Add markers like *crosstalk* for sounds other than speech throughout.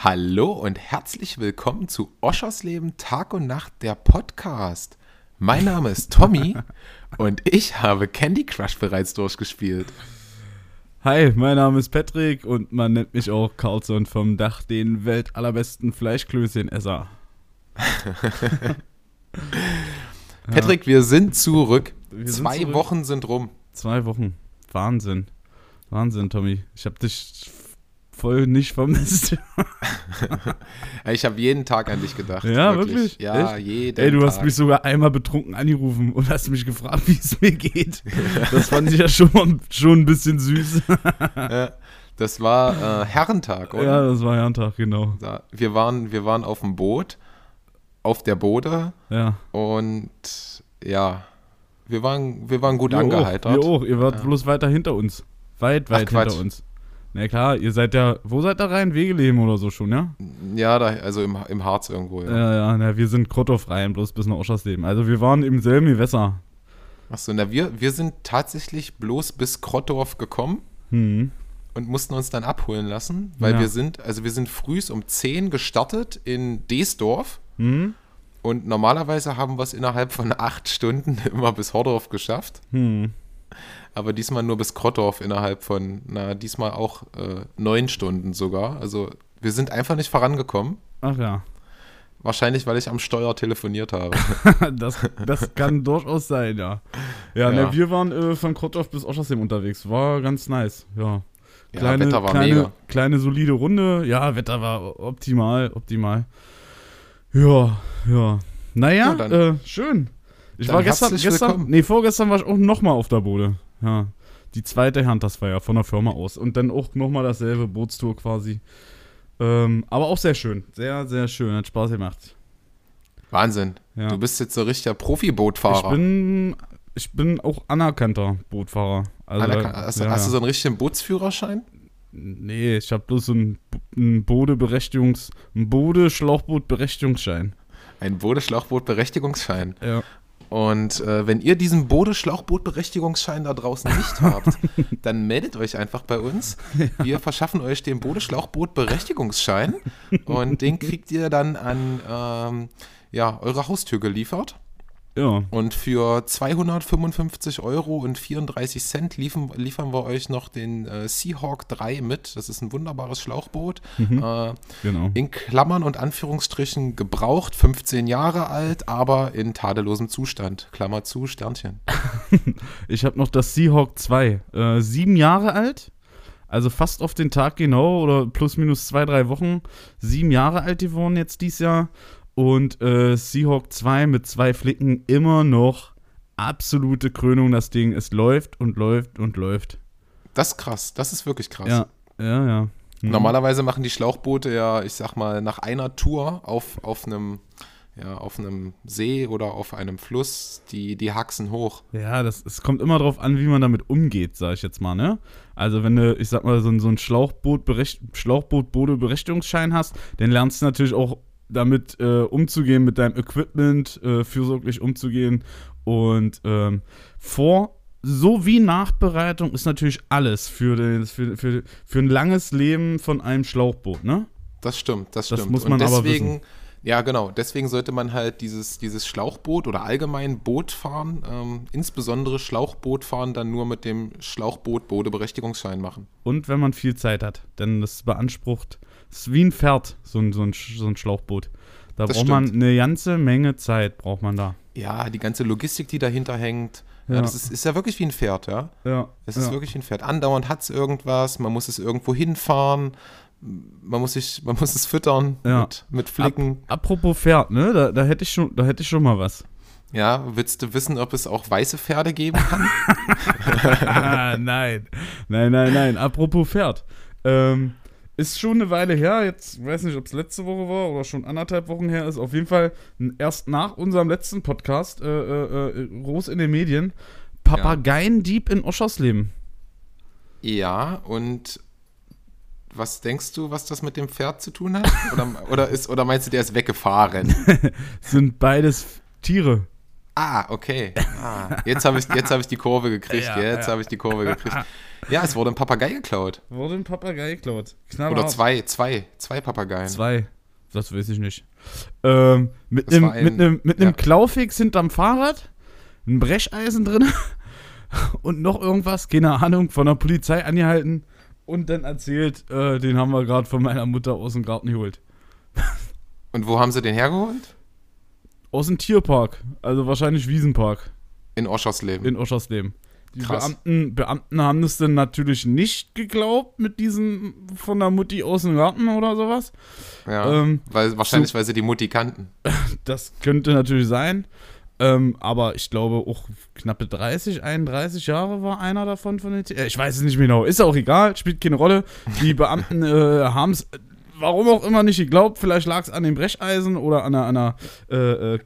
Hallo und herzlich willkommen zu Oschersleben Tag und Nacht, der Podcast. Mein Name ist Tommy *laughs* und ich habe Candy Crush bereits durchgespielt. Hi, mein Name ist Patrick und man nennt mich auch Carlson vom Dach, den weltallerbesten Fleischklößchen-Esser. *laughs* Patrick, wir sind zurück. Wir sind Zwei zurück. Wochen sind rum. Zwei Wochen. Wahnsinn. Wahnsinn, Tommy. Ich habe dich voll nicht vermisst. *laughs* *laughs* Ich habe jeden Tag an dich gedacht. Ja, wirklich? Ja, Echt? jeden Ey, du Tag. hast mich sogar einmal betrunken angerufen und hast mich gefragt, wie es mir geht. *laughs* Das fand ich ja schon, mal, schon ein bisschen süß. Ja, das war äh, Herrentag, oder? Ja, das war ja ein Tag, genau. Da- Wir waren, wir waren auf dem Boot, auf der Bode Ja. und ja, wir waren, wir waren gut Wir angeheitert. Auch, wir auch. Ihr wart bloß weiter hinter uns. Weit, weit Quatsch. hinter uns. Na klar, ihr seid ja, wo seid ihr rein? Wegeleben oder so schon, ja? Ja, da, also im, im Harz irgendwo, ja. Ja, ja, na, wir sind Krottow-rein, bloß bis nach Oschersleben. Also wir waren im selben Gewässer. Achso, na, wir, wir sind tatsächlich bloß bis Krottorf gekommen Hm. und mussten uns dann abholen lassen, weil Ja. wir sind, also wir sind frühs um 10 gestartet in Deesdorf Hm? und normalerweise haben wir es innerhalb von acht Stunden *laughs* immer bis Hordorf geschafft. Hm. Aber diesmal nur bis Krottorf innerhalb von, na, diesmal auch äh, neun Stunden sogar. Also wir sind einfach nicht vorangekommen. Ach ja. Wahrscheinlich, weil ich am Steuer telefoniert habe. *laughs* das, das kann *laughs* durchaus sein, ja. Ja, Ja. Ne, wir waren äh, von Krottow bis Oschersleben unterwegs. War ganz nice, ja. Ja, Wetter war kleine, mega. kleine solide Runde. Ja, Wetter war optimal, optimal. Ja, ja. Naja, Ja, äh, schön. Ich war gestern, gestern, willkommen. nee, vorgestern war ich auch nochmal auf der Bode. Ja. Die zweite ja von der Firma aus. Und dann auch nochmal dasselbe, Bootstour quasi. Ähm, aber auch sehr schön. Sehr, sehr schön. Hat Spaß gemacht. Wahnsinn. Ja. Du bist jetzt so richtiger Ich Profibootfahrer. bin, ich bin auch anerkannter Bootfahrer. Also, Anerkannt- hast, ja, hast du so einen richtigen Bootsführerschein? Nee, ich habe bloß so einen, einen Bode-Berechtigungs-, einen Bode-Schlauchboot-Berechtigungsschein. Ein Bode-Schlauchboot-Berechtigungsschein. Ja. Und äh, wenn ihr diesen Bode-Schlauchboot-Berechtigungsschein da draußen nicht *laughs* habt, dann meldet euch einfach bei uns. Wir verschaffen euch den Bode-Schlauchboot-Berechtigungsschein und den kriegt ihr dann an ähm, ja, eure Haustür geliefert. Ja. Und für 255 Euro und 34 Cent liefern, liefern wir euch noch den äh, Seahawk 3 mit. Das ist ein wunderbares Schlauchboot. Äh, Genau. in Klammern und Anführungsstrichen gebraucht, 15 Jahre alt, aber in tadellosem Zustand. Klammer zu, Sternchen. *laughs* Ich habe noch das Seahawk 2. Äh, sieben Jahre alt. Also fast auf den Tag genau oder plus minus zwei, drei Wochen. Sieben Jahre alt geworden jetzt dieses Jahr. Und äh, Seahawk 2 mit zwei Flicken immer noch absolute Krönung. Das Ding, es läuft und läuft und läuft. Das ist krass, das ist wirklich krass. Ja, ja, ja. Mhm. Normalerweise machen die Schlauchboote ja, ich sag mal, nach einer Tour auf, auf einem ja, auf einem See oder auf einem Fluss, die, die haxen hoch. Ja, das, es kommt immer darauf an, wie man damit umgeht, sag ich jetzt mal, ne? Also wenn du, ich sag mal, so, ein- so ein Schlauchboot, Schlauchboot Berechtigungsschein hast, dann lernst du natürlich auch damit äh, umzugehen, mit deinem Equipment äh, fürsorglich umzugehen. Und ähm, vor sowie Nachbereitung ist natürlich alles für, den, für, für, für ein langes Leben von einem Schlauchboot, ne? Das stimmt, das Das stimmt. muss man Und aber deswegen, ja genau, deswegen sollte man halt dieses, dieses Schlauchboot oder allgemein Boot fahren, ähm, insbesondere Schlauchboot fahren, dann nur mit dem Schlauchboot-Bodeberechtigungsschein machen. Und wenn man viel Zeit hat, denn das beansprucht, es ist wie ein Pferd, so ein, so ein, so ein Schlauchboot. Da Das braucht man stimmt. eine ganze Menge Zeit, braucht man da. Ja, die ganze Logistik, die dahinter hängt, ja. Ja. das ist, ist ja wirklich wie ein Pferd, ja. Ja. Es ist wirklich wie ein Pferd. Andauernd hat es irgendwas, man muss es irgendwo hinfahren, man muss, sich, man muss es füttern Ja. mit, mit Flicken. Apropos Pferd, ne? Da, da hätte ich schon, da hätte ich schon mal was. Ja, willst du wissen, ob es auch weiße Pferde geben kann? ah, *laughs* nein. Nein, nein, nein. Apropos Pferd. Ähm, ist schon eine Weile her, jetzt weiß nicht, ob es letzte Woche war oder schon anderthalb Wochen her ist. Auf jeden Fall erst nach unserem letzten Podcast, äh, äh, äh, groß in den Medien, Papageiendieb in Oschersleben. ja, und was denkst du, was das mit dem Pferd zu tun hat? Oder, *laughs* oder, ist, oder meinst du, der ist weggefahren? *laughs* Sind beides Tiere. Ah, okay. Ah, jetzt habe ich, jetzt hab ich die Kurve gekriegt. Ja, jetzt ja. habe ich die Kurve gekriegt. *laughs* Ja, es wurde ein Papagei geklaut. Wurde ein Papagei geklaut. Oder zwei, zwei, zwei Papageien. Zwei. Das weiß ich nicht. Ähm, mit einem ein- mit einem mit einem ja. Klaufix hinterm Fahrrad, ein Brecheisen drin *laughs* und noch irgendwas, keine Ahnung, von der Polizei angehalten und dann erzählt, äh, den haben wir gerade von meiner Mutter aus dem Garten geholt. *laughs* Und wo haben sie den hergeholt? Aus dem Tierpark, also wahrscheinlich Wiesenpark In Oschersleben. in Oschersleben. Die Krass. Beamten, Beamten haben das dann natürlich nicht geglaubt mit diesem von der Mutti aus dem Garten oder sowas. ja, ähm, weil, wahrscheinlich, weil sie die Mutti kannten. *laughs* Das könnte natürlich sein. Ähm, aber ich glaube auch knappe 30, 31 Jahre war einer davon von den T äh, Ich weiß es nicht mehr genau. Ist auch egal, spielt keine Rolle. Die Beamten äh, haben es, warum auch immer, nicht geglaubt. Vielleicht lag es an dem Brecheisen oder an einer, an einer äh, äh,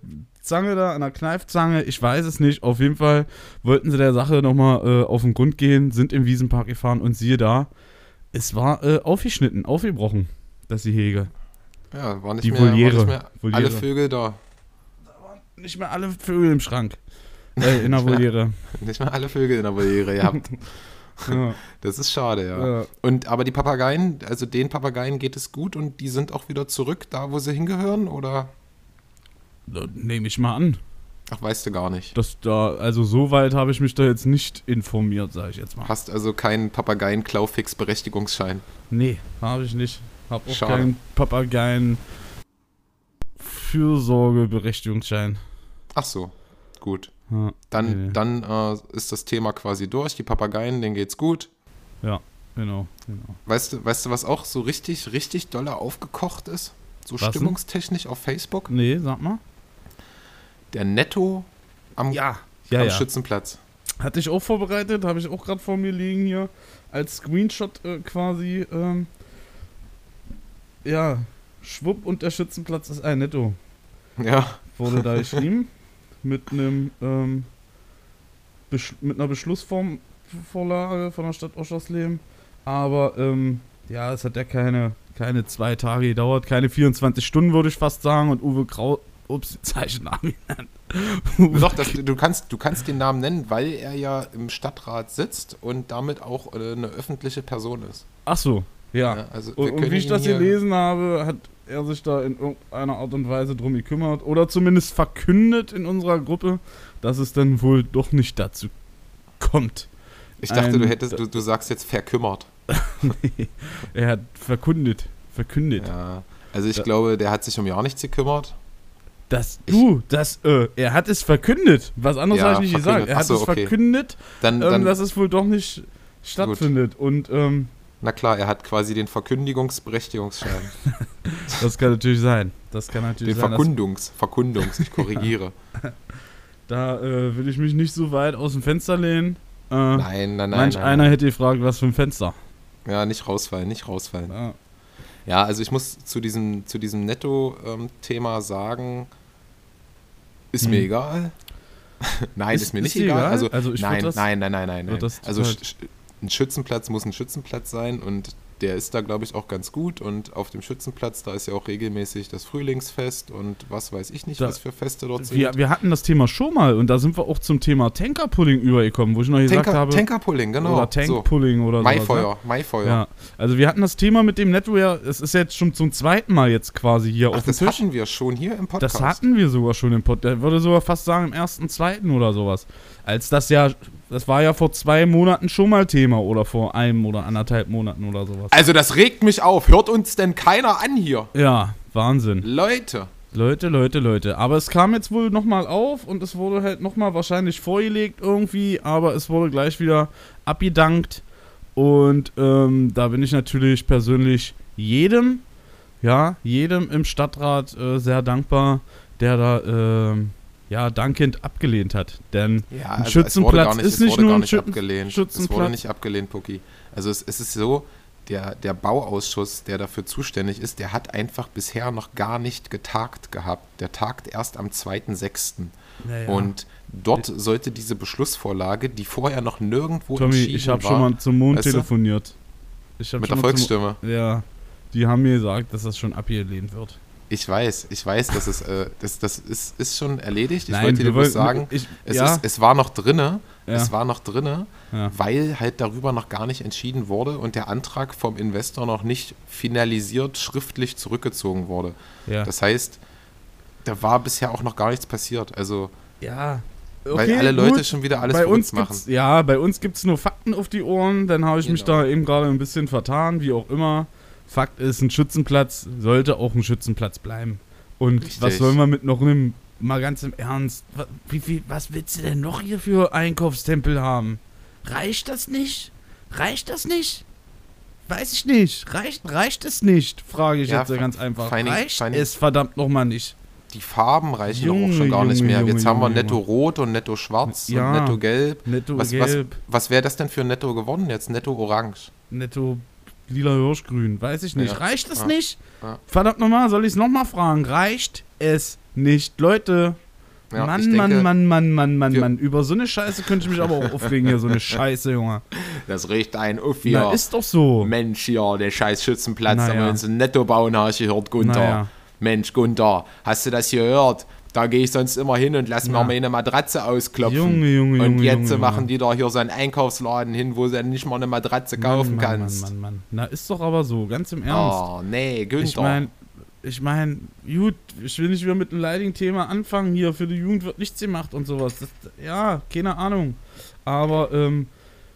Zange da, an einer Kneifzange. Ich weiß es nicht. Auf jeden Fall wollten sie der Sache nochmal äh, auf den Grund gehen, sind im Wiesenpark gefahren und siehe da, es war äh, aufgeschnitten, aufgebrochen, das Gehege. Ja, war nicht Die mehr, war Voliere. nicht mehr Voliere. alle Vögel da. Nicht mehr alle Vögel im Schrank. Äh, in der *laughs* Voliere. Nicht mehr alle Vögel in der Voliere. *laughs* Ja, Das ist schade, ja. ja. Und aber die Papageien, also den Papageien geht es gut und die sind auch wieder zurück da, wo sie hingehören, oder? Nehme ich mal an. Ach, weißt du gar nicht. Dass da, also so weit habe ich mich da jetzt nicht informiert, sage ich jetzt mal. Hast also keinen Papageien-Klaufix-Berechtigungsschein. Nee, habe ich nicht. Hab auch Schade. keinen Papageien Fürsorgeberechtigungsschein. Ach so, gut. Ja, Dann, Nee. dann äh, ist das Thema quasi durch. Die Papageien, denen geht's gut. genau, genau. Weißt du, weißt du, was auch so richtig, richtig dolle aufgekocht ist? So Was denn? stimmungstechnisch auf Facebook? Nee, sag mal. Der Netto am, Ja, ja, am ja. Schützenplatz. Hatte ich auch vorbereitet, habe ich auch gerade vor mir liegen hier als Screenshot äh, quasi. Ähm, ja, Schwupp und der Schützenplatz ist ein Netto. Ja, Wurde da *laughs* geschrieben mit einem ähm, mit einer Beschlussvorlage von der Stadt Oschersleben. Aber ähm, ja, es hat ja keine, keine zwei Tage gedauert, keine 24 Stunden würde ich fast sagen. Und Uwe Grau, ups, Zeichennamen genannt. *laughs* Doch, das, du, kannst, du kannst den Namen nennen, weil er ja im Stadtrat sitzt und damit auch äh, eine öffentliche Person ist. Ach so, ja. Ja, also Und, und wie ich das gelesen habe, hat er sich da in irgendeiner Art und Weise drum gekümmert oder zumindest verkündet in unserer Gruppe, dass es dann wohl doch nicht dazu kommt. Ich dachte, ein- du hättest, du, du sagst jetzt verkümmert. *laughs* er hat verkündet, verkündet, Ja. Also ich Ja. glaube, der hat sich um gar nichts gekümmert. Dass du, das, äh, er hat es verkündet. Was anderes Ja, habe ich nicht gesagt. verkündet. Er hat Ach so, es okay. verkündet, Dann, ähm, dann dass es wohl doch nicht stattfindet. Und ähm, na klar, er hat quasi den Verkündigungsberechtigungsschein. *laughs* das kann natürlich sein. Das kann natürlich den sein. dass- Verkundungs, Verkundungs, ich korrigiere. *laughs* Da äh, will ich mich nicht so weit aus dem Fenster lehnen. Äh, Nein, nein, nein. Manch nein. einer hätte gefragt, was für ein Fenster. Ja, nicht rausfallen, nicht rausfallen. Ja. Ja, also ich muss zu diesem, zu diesem Netto-Thema sagen, ist mir Hm. egal. *laughs* nein, ist, Ist- mir ist nicht dir egal. egal? Also, Also nein, nein, nein, nein, nein, nein. Also sch- ein Schützenplatz muss ein Schützenplatz sein und der ist da, glaube ich, auch ganz gut. Und auf dem Schützenplatz, da ist ja auch regelmäßig das Frühlingsfest und was weiß ich nicht, Da- was für Feste dort sind. Wir, wir hatten das Thema schon mal und da sind wir auch zum Thema Tankerpulling übergekommen, wo ich noch gesagt Tanker, habe. Tankerpulling, genau. Oder Tankpulling oder so. Maifeuer, Maifeuer. Ja, also wir hatten das Thema mit dem ja, es ist jetzt schon zum zweiten Mal jetzt quasi hier Ach, auf dem das Tisch. hatten wir schon hier im Podcast. Das hatten wir sogar schon im Pod. Ich würde sogar fast sagen im ersten, zweiten oder sowas. Als das ja, das war ja vor zwei Monaten schon mal Thema oder vor einem oder anderthalb Monaten oder sowas. Also das regt mich auf. Hört uns denn keiner an hier? Ja, Wahnsinn. Leute. Leute, Leute, Leute. Aber es kam jetzt wohl nochmal auf und es wurde halt nochmal wahrscheinlich vorgelegt irgendwie, aber es wurde gleich wieder abgedankt. Und ähm, da bin ich natürlich persönlich jedem, ja, jedem im Stadtrat äh, sehr dankbar, der da, ähm, ja, dankend abgelehnt hat. Denn Ja, Ein also es wurde Schützenplatz gar nicht, ist es nicht nur ein Schützen- abgelehnt. Es Schützenplatz. wurde nicht abgelehnt, Pucki. Also es, es ist so, der, der Bauausschuss, der dafür zuständig ist, der hat einfach bisher noch gar nicht getagt gehabt. Der tagt erst am 2.6. Und dort sollte diese Beschlussvorlage, die vorher noch nirgendwo Tommy, entschieden ich habe schon mal zum Mond weißt du? telefoniert. Mit der mal zum- Volksstimme. Ja, die haben mir gesagt, dass das schon abgelehnt wird. Ich weiß, ich weiß, dass es, äh, das, das ist, ist schon erledigt. Ich Nein, wollte dir bloß sagen, ich- es, ja. ist, es war noch drinne, Ja. es war noch drinne, Ja. weil halt darüber noch gar nicht entschieden wurde und der Antrag vom Investor noch nicht finalisiert schriftlich zurückgezogen wurde. Ja. Das heißt, da war bisher auch noch gar nichts passiert. Also, ja. weil alle Leute gut. schon wieder alles bei uns machen. ja, bei uns gibt es nur Fakten auf die Ohren. Dann habe ich mich Genau. da eben gerade ein bisschen vertan, wie auch immer. Fakt ist, ein Schützenplatz sollte auch ein Schützenplatz bleiben. Und Richtig. was sollen wir mit noch einem, mal ganz im Ernst, wie viel, was willst du denn noch hier für Einkaufstempel haben? Reicht das nicht? Reicht das nicht? Weiß ich nicht. Reicht, reicht es nicht? Frage ich Ja, jetzt ganz einfach. Dingen- reicht Dingen- es verdammt nochmal nicht? Die Farben reichen doch auch Junge, schon gar nicht Junge, mehr. Junge, Jetzt haben wir Junge, netto rot und netto schwarz Ja. und netto gelb. Netto Was, was, gelb, was wäre das denn für netto geworden jetzt? Netto orange. netto lila Hirschgrün. Weiß ich nicht. Ja. Reicht es Ja. nicht? Ja. Verdammt nochmal, soll ich es nochmal fragen? Reicht es nicht? Leute, Ja, Mann, denke, Mann, Mann, Mann, Mann, Mann, wir- Mann. Über so eine Scheiße könnte ich mich aber auch aufregen hier, so eine *laughs* Scheiße, Junge. Das riecht ein Na, hier. ist doch so. Mensch, hier, der scheiß Schützenplatz, Naja. da wollen sie netto bauen, hast du gehört, Gunther. Naja. Mensch, Gunther, hast du das gehört? Da gehe ich sonst immer hin und lass Ja. mir meine Matratze ausklopfen. Junge, Junge, und Junge, jetzt Junge, machen die da hier so einen Einkaufsladen hin, wo du nicht mal eine Matratze kaufen Mann, Mann, kannst. Mann, Mann, Mann. Na, ist doch aber so, ganz im Ernst. Oh, nee, Günther. ich meine, ich meine, gut, ich will nicht wieder mit einem leidigen Thema anfangen hier, für die Jugend wird nichts gemacht und sowas. Das, ja, keine Ahnung. Aber, ähm,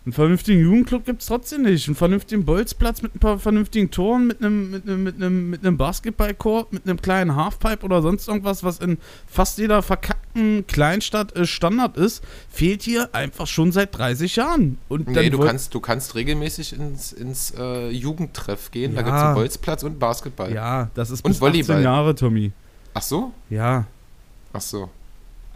einen vernünftigen Jugendclub gibt es trotzdem nicht. Einen vernünftigen Bolzplatz mit ein paar vernünftigen Toren, mit einem, mit einem, mit einem, mit einem Basketballcourt, mit einem kleinen Halfpipe oder sonst irgendwas, was in fast jeder verkackten Kleinstadt äh, Standard ist, fehlt hier einfach schon seit 30 Jahren. Und Nee, du kannst, du kannst regelmäßig ins, ins äh, Jugendtreff gehen. Da Ja. gibt es einen Bolzplatz und Basketball. Ja, das ist Und bis Volleyball. 18 Jahre, Tommy. Ach so? Ja. Ach so.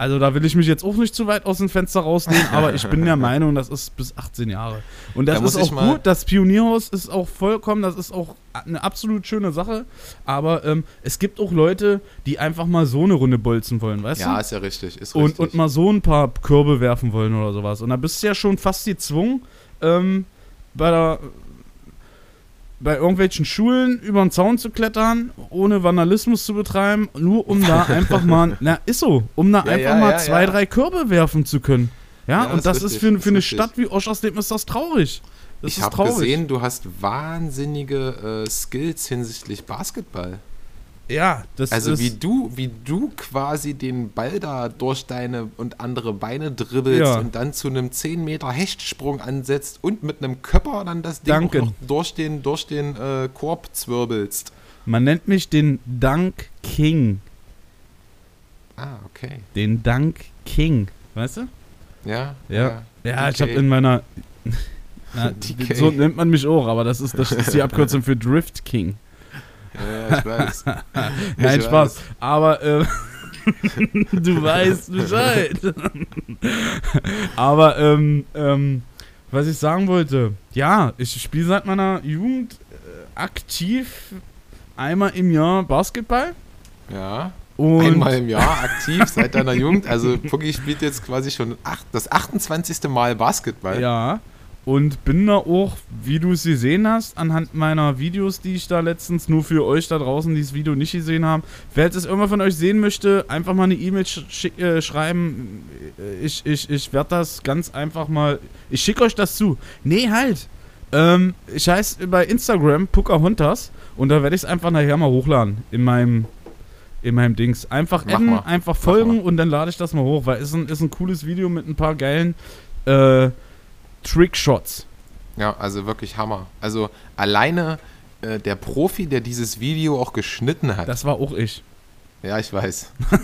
Also da will ich mich jetzt auch nicht zu weit aus dem Fenster rausnehmen, *laughs* aber ich bin der Meinung, das ist bis 18 Jahre. Und das Da ist auch gut, das Pionierhaus ist auch vollkommen, das ist auch eine absolut schöne Sache. Aber ähm, es gibt auch Leute, die einfach mal so eine Runde bolzen wollen, weißt Ja, du? ist ja richtig. Ist Und, richtig. und mal so ein paar Körbe werfen wollen oder sowas. Und da bist du ja schon fast gezwungen, ähm, bei der bei irgendwelchen Schulen über den Zaun zu klettern, ohne Vandalismus zu betreiben, nur um da *laughs* einfach mal, na, ist so, um da Ja, einfach ja, mal ja, zwei, drei Körbe werfen zu können. Ja, und das ist richtig, für, für eine richtig. Stadt wie Oschersleben ist das traurig. Das ich habe gesehen, du hast wahnsinnige äh, Skills hinsichtlich Basketball. Ja, das Also ist. wie du, wie du quasi den Ball da durch deine und andere Beine dribbelst Ja. und dann zu einem 10 Meter Hechtsprung ansetzt und mit einem Körper dann das Ding durch den, durch den äh, Korb zwirbelst. man nennt mich den Dunk King. Ah, okay. Den Dunk King. Weißt du? Ja. Ja. Ja, ich DK. habe in meiner. *laughs* Na, so nennt man mich auch, aber das ist, das ist die Abkürzung für Drift King. Ja, ich weiß. *laughs* Nein, Ich Spaß. weiß. Aber äh, *laughs* du weißt Bescheid. *laughs* aber ähm, ähm, was ich sagen wollte, ja, ich spiele seit meiner Jugend äh, aktiv einmal im Jahr Basketball. Ja. Und Einmal im Jahr aktiv seit deiner Jugend. Also Puggy spielt jetzt quasi schon acht, das 28. Mal Basketball. Ja. Und bin da auch, wie du es gesehen hast, anhand meiner Videos, die ich da letztens nur für euch da draußen, die das Video nicht gesehen haben. Wer jetzt es irgendwann von euch sehen möchte, einfach mal eine E-Mail sch äh, schreiben. Ich, ich, ich werde das ganz einfach mal. Ich schicke euch das zu. Nee, halt. Ähm, ich heiße bei Instagram Pocahontas und da werde ich es einfach nachher mal hochladen in meinem in meinem Dings. Einfach Mach adden, mal. einfach folgen und dann lade ich das mal hoch, weil es ist ein, ist ein cooles Video mit ein paar geilen äh, Trickshots. Ja, also wirklich Hammer. Also alleine äh, der Profi, der dieses Video auch geschnitten hat. Das war auch ich. ja, ich weiß. *laughs*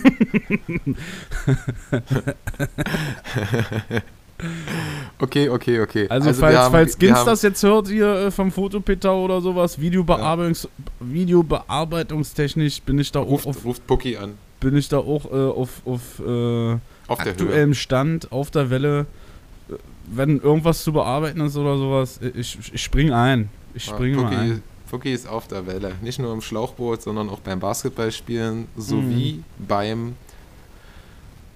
okay, okay, okay. Also, wir falls, haben- falls Gins das jetzt hört, hier äh, vom Fotopeter oder sowas, Videobearbeitungs Videobearbeitungstechnisch bin ich da auch ruft, auf, ruft Pucki an. bin ich da auch äh, auf, auf äh, Auf der Höhe. aktuellem Stand, auf der Welle. Wenn irgendwas zu bearbeiten ist oder sowas, ich, ich spring ein. Ich Ja, springe mal Pucki, ein. Pucki ist auf der Welle. Nicht nur im Schlauchboot, sondern auch beim Basketballspielen sowie Mhm. beim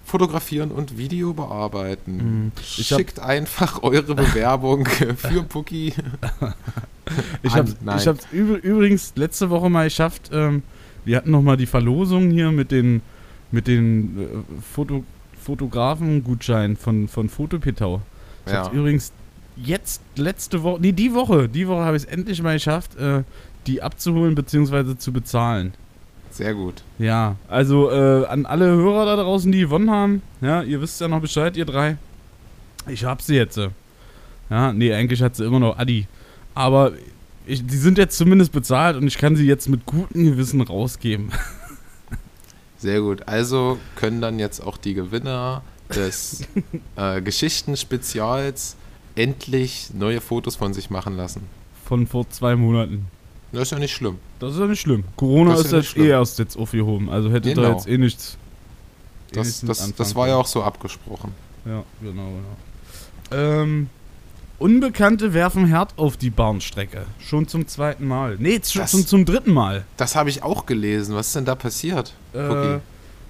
Fotografieren und Video bearbeiten. Mhm. Schickt einfach eure Bewerbung *laughs* für Pucki. *laughs* Ich hab's übr übrigens letzte Woche mal geschafft, ähm, wir hatten noch mal die Verlosung hier mit den, mit den äh, Foto, Fotografen-Gutschein von, von Fotopitau. Ich Ja. übrigens jetzt letzte Woche, nee, die Woche, die Woche habe ich es endlich mal geschafft, äh, die abzuholen bzw. zu bezahlen. Sehr gut. Ja, also äh, an alle Hörer da draußen, die gewonnen haben, ja, ihr wisst ja noch Bescheid, ihr drei. Ich hab sie jetzt. äh. Ja, nee, eigentlich hat sie immer noch Adi. Aber ich, die sind jetzt zumindest bezahlt und ich kann sie jetzt mit gutem Gewissen rausgeben. *laughs* Sehr gut. Also können dann jetzt auch die Gewinner des *laughs* äh, Geschichten-Spezials endlich neue Fotos von sich machen lassen. Von vor zwei Monaten. Das ist ja nicht schlimm. Das ist ja nicht schlimm. Corona Das ist ja jetzt schlimm. eh erst jetzt aufgehoben. Also hätte da Genau. jetzt eh nichts. eh Das, nichts das, das war ja auch so abgesprochen. Ja, genau, genau. Ähm, Unbekannte werfen Herd auf die Bahnstrecke. Schon zum zweiten Mal. Nee, schon Das- zum, zum dritten Mal. Das habe ich auch gelesen. Was ist denn da passiert? Äh. Wieder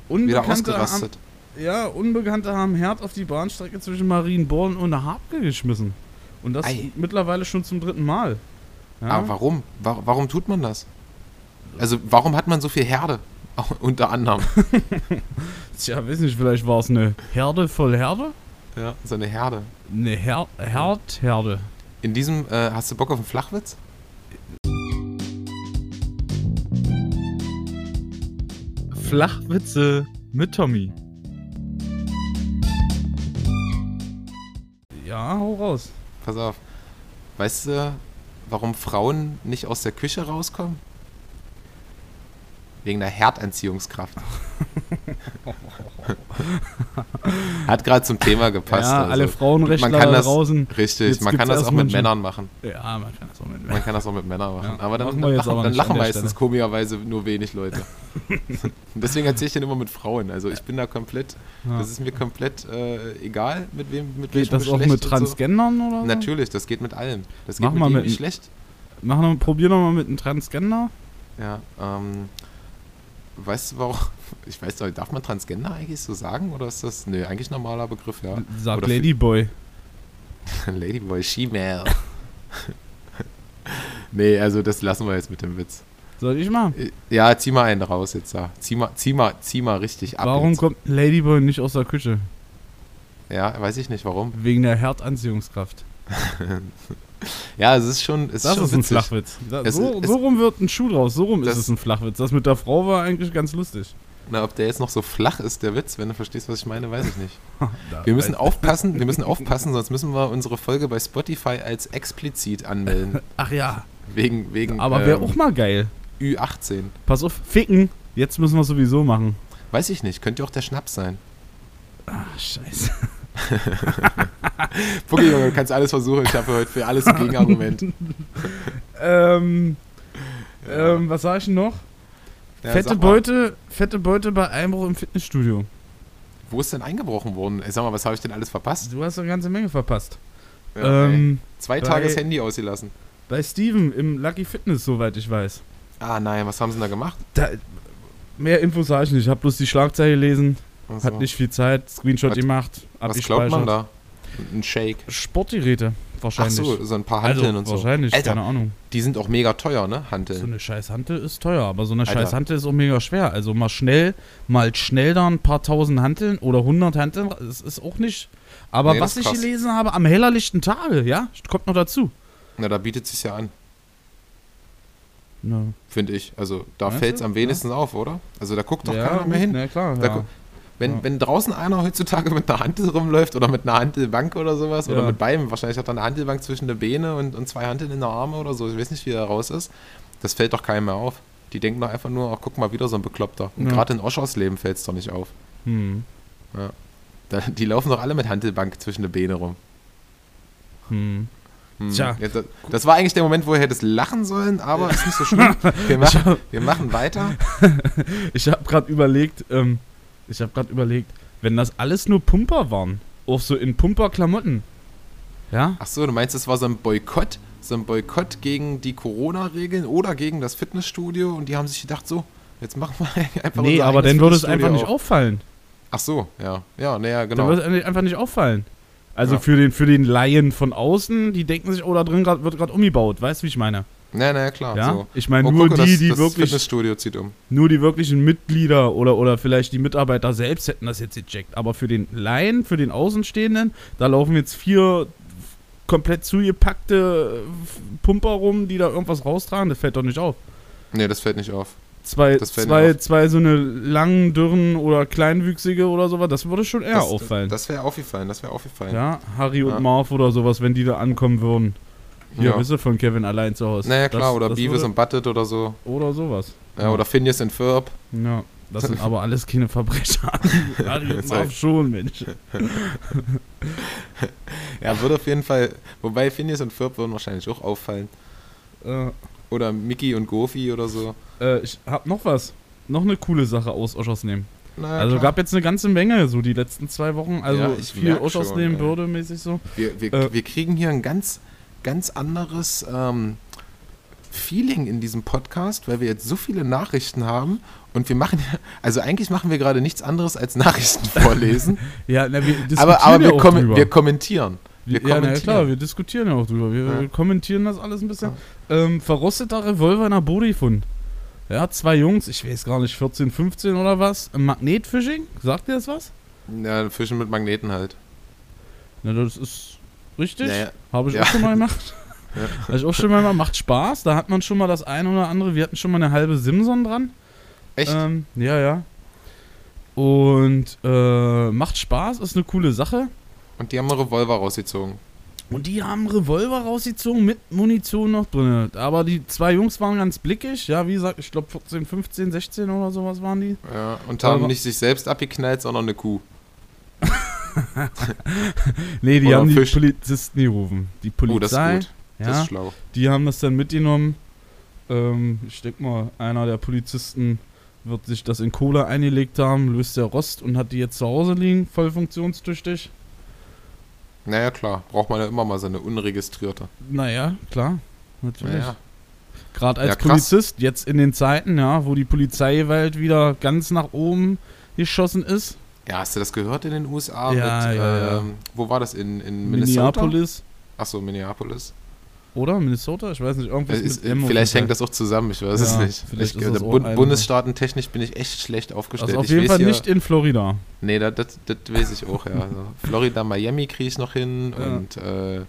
Unbekannte ausgerastet. Haben, ja, Unbekannte haben Herd auf die Bahnstrecke zwischen Marienborn und Harpke geschmissen. Und das Ei. mittlerweile schon zum dritten Mal. Ja? Aber warum? Wa- Warum tut man das? Also warum hat man so viel Herde? *laughs* Unter anderem. *laughs* Tja, weiß nicht, vielleicht war es eine Herde voll Herde? Ja, so eine Herde. Eine Her Herdherde. In diesem, äh, hast du Bock auf einen Flachwitz? Flachwitze mit Tommy. Ja, hau raus. Pass auf. Weißt du, warum Frauen nicht aus der Küche rauskommen? Wegen der Herdanziehungskraft. Hat gerade zum Thema gepasst. ja, also. alle Frauenrechtler man kann da das- draußen. Richtig, man kann das auch mit Männern machen. Ja, man kann das auch mit Man kann das auch mit Männern machen. Ja, aber dann, machen dann lachen, dann lachen meistens Stelle. komischerweise nur wenig Leute. *laughs* Deswegen erzähle ich den immer mit Frauen. Also ich bin da komplett, Ja. das ist mir komplett äh, egal, mit wem, mit Geht welchem das auch Geschlecht mit Transgendern oder So. so? Natürlich, das geht mit allem. Das geht Mach mit mal jedem mit- Geschlecht. Mach noch, probier noch mal mit einem Transgender. Ja, ähm, weißt du warum? *laughs* Ich weiß nicht, darf man Transgender eigentlich so sagen? Oder ist das, nö, eigentlich ein normaler Begriff, ja. Sag Oder Ladyboy. *laughs* Ladyboy, She-Male. *laughs* nee, also das lassen wir jetzt mit dem Witz. Soll ich mal? Ja, zieh mal einen raus jetzt da. Zieh mal, zieh mal, zieh mal richtig ab. Warum jetzt. kommt Ladyboy nicht aus der Küche? Ja, weiß ich nicht warum. Wegen der Herdanziehungskraft. Ja, es ist schon, es ist Das schon ist ein. Flachwitz. Da, so, es- so rum wird ein Schuh draus. So rum ist es ein Flachwitz. Das mit der Frau war eigentlich ganz lustig. Na, ob der jetzt noch so flach ist, der Witz, wenn du verstehst, was ich meine, weiß ich nicht. *laughs* Wir müssen aufpassen, wir müssen *laughs* aufpassen, sonst müssen wir unsere Folge bei Spotify als explizit anmelden. *laughs* Ach ja. Wegen, wegen Aber wäre ähm, auch mal geil. Ü18. Pass auf, ficken. Jetzt müssen wir sowieso machen. Weiß ich nicht, könnte auch der Schnaps sein. Ah, scheiße. *laughs* Junge, du kannst alles versuchen. Ich habe heute für alles ein Gegenargument. *laughs* ähm, ähm, was sag ich denn noch? Ja, fette Beute, fette Beute bei Einbruch im Fitnessstudio. Wo ist denn eingebrochen worden? Ey, sag mal, was habe ich denn alles verpasst? Du hast eine ganze Menge verpasst. Ja, ähm, Zwei bei- Tage das Handy ausgelassen. bei Steven im Lucky Fitness, soweit ich weiß. Ah nein, was haben sie denn da gemacht? Da, mehr Infos sage ich nicht. Ich habe bloß die Schlagzeile gelesen. Also, Hat nicht viel Zeit. Screenshot Was- gemacht. was glaubt man abgespeichert. da? Ein Shake. Sportgeräte Ach wahrscheinlich. so, so ein paar Hanteln also, und so. wahrscheinlich, Alter, keine Ahnung. die sind auch mega teuer, ne? So Hanteln. eine scheiß Hantel ist teuer, aber so eine Alter. scheiß Hantel ist auch mega schwer. Also mal schnell, mal schnell da ein paar tausend Hanteln oder hundert Hanteln, das ist auch nicht. Aber Nee, was ich krass. gelesen habe, am hellerlichten Tage, ja, kommt noch dazu. Na, da bietet es sich ja an, Ja, finde ich. Also da fällt es am wenigsten auf, oder? Also da guckt doch ja, keiner mehr hin. Na klar, Da ja. Wenn, Ja. wenn draußen einer heutzutage mit einer Hantel rumläuft oder mit einer Hantelbank oder sowas oder Ja. mit beiden, wahrscheinlich hat er eine Hantelbank zwischen der Beine und, und zwei Hanteln in der Arme oder so, ich weiß nicht, wie er raus ist, das fällt doch keinem mehr auf. Die denken doch einfach nur, ach guck mal, wieder so ein Bekloppter. Und Ja. gerade in Oschers Leben fällt es doch nicht auf. Hm. Da, die laufen doch alle mit Hantelbank zwischen der Beine rum. Hm. Hm. Tja. Ja, das, das war eigentlich der Moment, wo er hättest lachen sollen, aber ist nicht so schlimm. *laughs* Wir machen, wir machen weiter. *laughs* Ich habe gerade überlegt, ähm, ich habe gerade überlegt, wenn das alles nur Pumper waren, auch so in Pumper-Klamotten, ja, Ach so, du meinst, es war so ein Boykott, so ein Boykott gegen die Corona-Regeln oder gegen das Fitnessstudio und die haben sich gedacht, so, jetzt machen wir *laughs* einfach nee, aber dann würde es einfach nicht auf. auffallen. Ach so, ja, ja, naja, Dann genau. würde es einfach nicht auffallen. Also Ja. für den für den Laien von außen, die denken sich, oh, da drin grad, wird gerade umgebaut, weißt du, wie ich meine? Na, na, klar. Ja, So. ich meine Oh, nur gucke, die, das, die das wirklich, Fitnessstudio zieht um. nur die wirklichen Mitglieder oder, oder vielleicht die Mitarbeiter selbst hätten das jetzt gecheckt. Aber für den Laien, für den Außenstehenden, da laufen jetzt vier komplett zugepackte Pumper rum, die da irgendwas raustragen. Das fällt doch nicht auf. Nee, das fällt nicht auf. Zwei, Das zwei, zwei so eine langen, dürren oder kleinwüchsige oder sowas, das würde schon eher das, auffallen. Das wäre aufgefallen, das wäre aufgefallen. ja, Harry und Ja. Marv oder sowas, wenn die da ankommen würden. Hier, Ja. wisst ihr, von Kevin allein zu Hause. Naja, klar, Das- oder das Beavis und Butted oder so. Oder sowas. Ja, Oder Phineas und Ferb. Ja, das sind *laughs* aber alles keine Verbrecher. *laughs* Marv schon, Mensch. *laughs* Ja, würde auf jeden Fall. Wobei Phineas und Ferb würden wahrscheinlich auch auffallen. Äh, Oder Mickey und Goofy oder so. äh, ich hab noch was. Noch eine coole Sache aus Oschers nehmen. Na, also klar. gab jetzt eine ganze Menge, so die letzten zwei Wochen. Also Ja, ich viel Oschers nehmen würde mäßig so. Wir, wir, Äh, wir kriegen hier ein ganz, ganz anderes ähm, Feeling in diesem Podcast, weil wir jetzt so viele Nachrichten haben und wir machen, ja- *laughs* also eigentlich machen wir gerade nichts anderes als Nachrichten *laughs* vorlesen, Ja, na, wir aber, aber ja wir, drüber. wir kommentieren. Wir ja, na klar, wir diskutieren ja auch drüber. Wir Ja. kommentieren das alles ein bisschen. Ähm, verrosteter Revolver in der Body gefunden. Ja, zwei Jungs, ich weiß gar nicht, 14, 15 oder was. Magnetfishing, sagt ihr das was? Ja, Fischen mit Magneten halt. Na, das ist richtig. Ja, ja. Habe ich Ja. auch schon mal gemacht. *laughs* Ja. Habe ich auch schon mal gemacht. Macht Spaß. Da hat man schon mal das eine oder andere. Wir hatten schon mal eine halbe Simson dran. Echt? Ähm, ja, ja. Und äh, macht Spaß, ist eine coole Sache. Und die haben einen Revolver rausgezogen. Und die haben einen Revolver rausgezogen mit Munition noch drin. Aber die zwei Jungs waren ganz blickig. Ja, wie gesagt, ich glaube 14, 15, 16 oder sowas waren die. Ja, und haben Aber- nicht sich selbst abgeknallt, sondern eine Kuh. *laughs* *laughs* Nee, die Oder haben die Fisch. Polizisten gerufen. Die Oh, das Polizei. ist gut. Das ja, ist schlau. die haben das dann mitgenommen. Ähm, ich denke mal, einer der Polizisten wird sich das in Cola eingelegt haben, löst der Rost und hat die jetzt zu Hause liegen, voll funktionstüchtig. Naja, klar. Braucht man ja immer mal so eine unregistrierte. Naja, klar. Natürlich. Naja. Gerade als Ja. Polizist, jetzt in den Zeiten, ja, wo die Polizeigewalt wieder ganz nach oben geschossen ist. Ja, hast du das gehört in den USA? Ja, mit, ja, ähm, Wo war das? In, in Minnesota? Minneapolis. Achso, Minneapolis. Oder? Minnesota? Ich weiß nicht, irgendwas Es ist, vielleicht hängt das auch zusammen, ich weiß es nicht. ich, ist das der auch Bund, Bundesstaatentechnisch bin ich echt schlecht aufgestellt. Also auf jeden Fall nicht in Florida. Nee, das, das, das weiß ich auch, ja. Also Florida, Miami kriege ich noch hin und äh,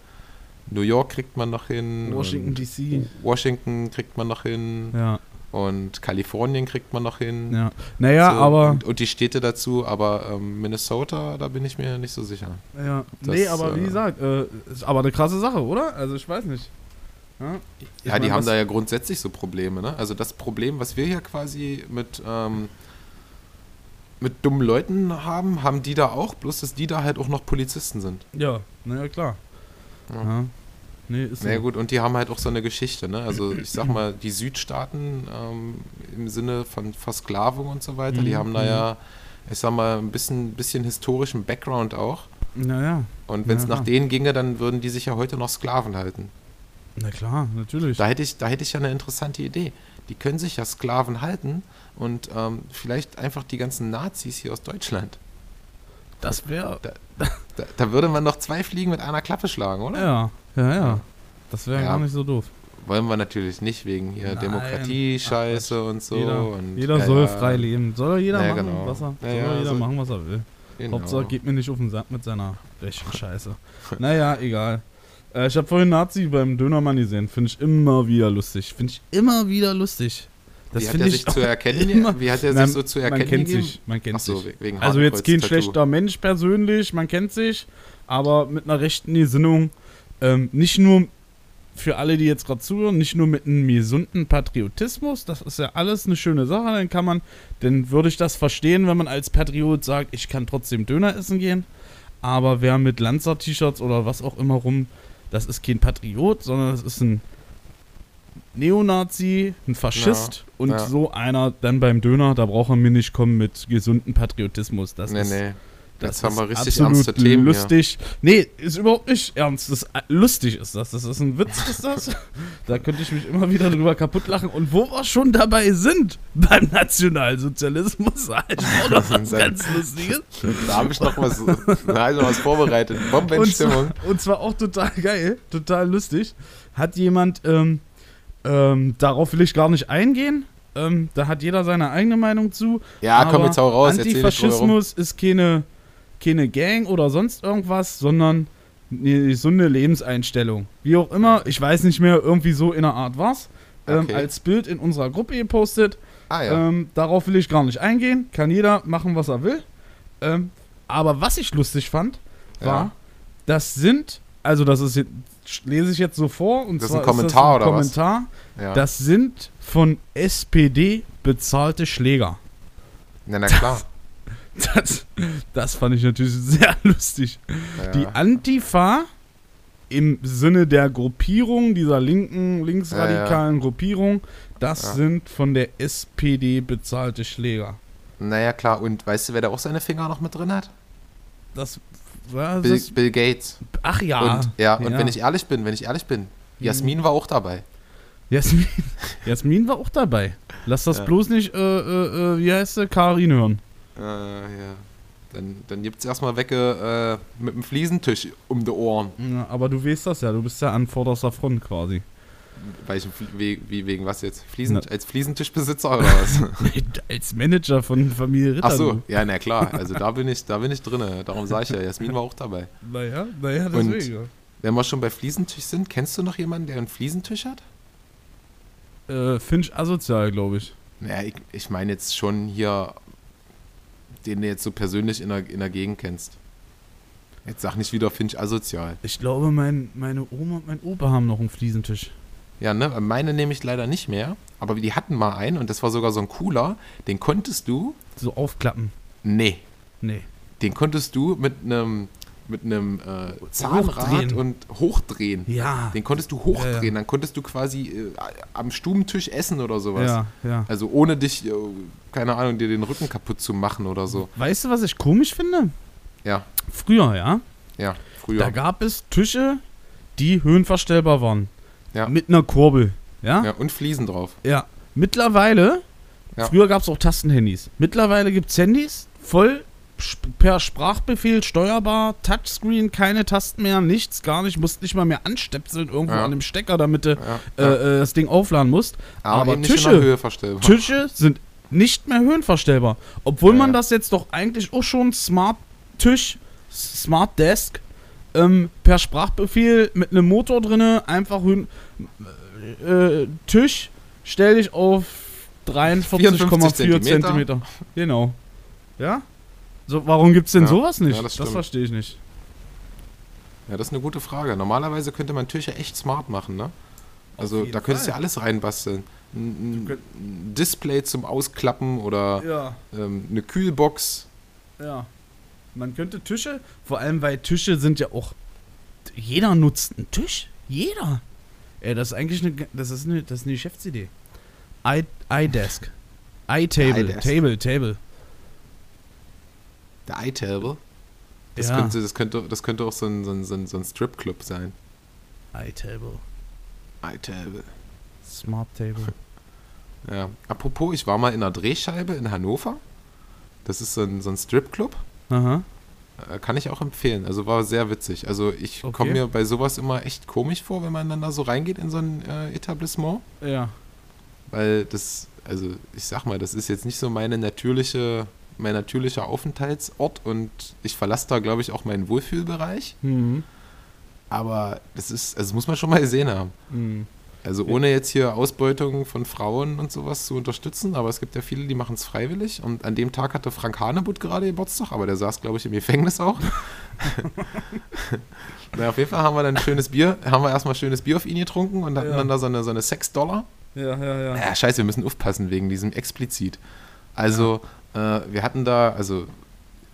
New York kriegt man noch hin. Washington DC. Washington kriegt man noch hin Ja, und Kalifornien kriegt man noch hin. ja. Naja, So, aber. Und, und die Städte dazu, aber ähm, Minnesota, da bin ich mir nicht so sicher. Ja, Das, nee, aber wie äh, gesagt, äh, ist aber eine krasse Sache, oder? Also ich weiß nicht. Ja, Ja, die mein, haben da ja grundsätzlich so Probleme, ne? Also das Problem, was wir hier quasi mit, ähm, mit dummen Leuten haben, haben die da auch, bloß dass die da halt auch noch Polizisten sind. Ja, naja, klar. Ja. Ja. Nee, ist so. Na gut, und die haben halt auch so eine Geschichte, ne? Also ich sag mal, die Südstaaten ähm, im Sinne von Versklavung und so weiter, die Mhm, haben da mhm. ja, ich sag mal, ein bisschen, bisschen historischen Background auch. Naja, Und wenn es nach denen ginge, dann würden die sich ja heute noch Sklaven halten. na klar, natürlich. Da hätte ich, da hätte ich ja eine interessante Idee. Die können sich ja Sklaven halten und ähm, vielleicht einfach die ganzen Nazis hier aus Deutschland. Das wäre. Da, da würde man noch zwei Fliegen mit einer Klappe schlagen, oder? Ja, ja, ja. Das wäre Ja. gar nicht so doof. Wollen wir natürlich nicht wegen hier. Demokratie-Scheiße und so. jeder und, jeder ja, soll frei leben. Soll jeder machen, genau. was er, soll jeder so- machen, was er will. Genau. Hauptsache geht mir nicht auf den Sack mit seiner rechten *laughs* Scheiße. naja, egal. Äh, ich habe vorhin Nazi beim Dönermann gesehen. Finde ich immer wieder lustig. Finde ich immer wieder lustig. Das Wie hat er ich sich zu erkennen? *laughs* immer- Wie hat er Nein, sich so zu erkennen man kennt gegeben? sich, man kennt so, sich. Also jetzt kein schlechter Mensch persönlich, man kennt sich, aber mit einer rechten Gesinnung. Ähm, nicht nur für alle, die jetzt gerade zuhören, nicht nur mit einem gesunden Patriotismus, das ist ja alles eine schöne Sache, dann kann man, dann würde ich das verstehen, wenn man als Patriot sagt, ich kann trotzdem Döner essen gehen, aber wer mit Lanzer-T-Shirts oder was auch immer rum, das ist kein Patriot, sondern das ist ein Neonazi, ein Faschist und ja. so einer dann beim Döner, da braucht er mir nicht kommen mit gesunden Patriotismus. Das Nee, ist, nee. das Jetzt haben wir richtig absolut ernste Themen lustig. Nee, ist überhaupt nicht ernst. Das äh, lustig ist das. Das ist ein Witz, ist das. *laughs* da könnte ich mich immer wieder drüber kaputt lachen. Und wo wir schon dabei sind, beim Nationalsozialismus, *laughs* ich auch noch was ganz Lustiges. hier. *laughs* Da habe ich noch was, da ich noch was vorbereitet. Und Bombenstimmung. zwar, und zwar auch total geil, total lustig. Hat jemand ähm, Ähm, darauf will ich gar nicht eingehen. Ähm, da hat jeder seine eigene Meinung zu. Ja, komm Aber jetzt hau raus. Antifaschismus ist keine, keine Gang oder sonst irgendwas, sondern eine gesunde Lebenseinstellung. Wie auch immer, ich weiß nicht mehr, irgendwie so in der Art was. Ähm, Okay. Als Bild in unserer Gruppe gepostet. Ah ja. Ähm, darauf will ich gar nicht eingehen. Kann jeder machen, was er will. Ähm, aber was ich lustig fand, war, Ja. das sind, also das ist lese ich jetzt so vor, und Das ist ein Kommentar ist das ein oder was? Kommentar. ja. Das sind von SPD bezahlte Schläger. na, na klar. Das, das fand ich natürlich sehr *laughs* lustig. Die Ja. Antifa im Sinne der Gruppierung, dieser linken, linksradikalen Gruppierung, das Ja. sind von der SPD bezahlte Schläger. Naja, klar. Und weißt du, wer da auch seine Finger noch mit drin hat? Das war Bill. Bill Gates. Ach ja. Und, ja, und Ja. wenn ich ehrlich bin, wenn ich ehrlich bin, Jasmin war auch dabei. Jasmin, *laughs* Jasmin war auch dabei. Lass das Ja. bloß nicht, äh, äh, äh, wie heißt sie, Karin hören. Äh, ja. Dann, dann gibt's erstmal Wecke äh, mit dem Fliesentisch um die Ohren. Ja, aber du weißt das ja, du bist ja an vorderster Front quasi. Welchen wie, wie wegen was jetzt? Fliesen, Na. als Fliesentischbesitzer oder was? *laughs* Als Manager von Familie Ritter. Ach so, ja, na klar. Also da bin ich, da bin ich drinne. Darum sage ich ja, Jasmin war auch dabei. Naja, naja, Und- deswegen. Wenn wir schon bei Fliesentisch sind, kennst du noch jemanden, der einen Fliesentisch hat? Äh, Finch asozial, glaube ich. Naja, ich, ich meine jetzt schon hier, den du jetzt so persönlich in der, in der Gegend kennst. Jetzt sag nicht wieder Finch asozial. Ich glaube, mein, meine Oma und mein Opa haben noch einen Fliesentisch. Ja, ne? Meine nehme ich leider nicht mehr. Aber die hatten mal einen und das war sogar so ein cooler. Den konntest du. So aufklappen. Nee. Nee. Den konntest du mit einem mit einem äh, Zahnrad Hochdrehen. und hochdrehen. Ja. Den konntest du hochdrehen. Ja, ja. Dann konntest du quasi äh, am Stubentisch essen oder sowas. Ja, ja. Also ohne dich, äh, keine Ahnung, dir den Rücken kaputt zu machen oder so. Weißt du, was ich komisch finde? Ja, Früher, ja. ja, Da früher. gab es Tische, die höhenverstellbar waren. Ja. Mit einer Kurbel. Ja? Ja, und Fliesen drauf. Ja. Mittlerweile, Ja. früher gab es auch Tastenhandys. Mittlerweile gibt es Handys, voll per Sprachbefehl steuerbar, Touchscreen, keine Tasten mehr, nichts, gar nicht, musst nicht mal mehr anstöpseln irgendwo Ja. an dem Stecker, damit du Ja, äh, ja. äh, das Ding aufladen musst. aber in Tische-. Tische sind nicht mehr höhenverstellbar. Obwohl man das jetzt doch eigentlich auch schon Smart Tisch, Smart Desk, ähm, per Sprachbefehl mit einem Motor drinne einfach äh, Tisch stell dich auf 43,4 Zentimeter. Genau. Ja? So, warum gibt's denn Ja, sowas nicht? ja, das das verstehe ich nicht. Ja, das ist eine gute Frage. Normalerweise könnte man Tische echt smart machen, ne? Also da könntest du ja alles reinbasteln. Ein, ein Display zum Ausklappen oder Ja. ähm, eine Kühlbox. Ja. Man könnte Tische, vor allem weil Tische sind ja auch. Jeder nutzt einen Tisch. Jeder. Ey, das ist eigentlich eine. Das ist eine, das ist eine Geschäftsidee. I- iDesk. iTable. iDesk. Table, Table. Der iTable. Das, Ja. könnte, das, könnte, das könnte auch so ein, so ein, so ein, so ein Stripclub sein. iTable. iTable. Smart Table. *laughs* Ja. Apropos, ich war mal in einer Drehscheibe in Hannover. Das ist so ein, so ein Stripclub. Aha. Äh, Kann ich auch empfehlen. Also war sehr witzig. Also ich Okay. komme mir bei sowas immer echt komisch vor, wenn man dann da so reingeht in so ein äh, Etablissement. Ja. Weil das, also ich sag mal, das ist jetzt nicht so meine natürliche, mein natürlicher Aufenthaltsort und ich verlasse da, glaube ich, auch meinen Wohlfühlbereich. Mhm. Aber das ist, also das muss man schon mal gesehen haben. Mhm. Also ohne jetzt hier Ausbeutung von Frauen und sowas zu unterstützen, aber es gibt ja viele, die machen es freiwillig. Und an dem Tag hatte Frank Hanebutt gerade Geburtstag, aber der saß, glaube ich, im Gefängnis auch. *laughs* Na, auf jeden Fall haben wir dann ein schönes Bier, haben wir erstmal schönes Bier auf ihn getrunken und hatten Ja. dann da so eine, so eine Sechs-Dollar. Ja, ja, ja. Ja, scheiße, wir müssen aufpassen wegen diesem explizit. Also, äh, wir hatten da, also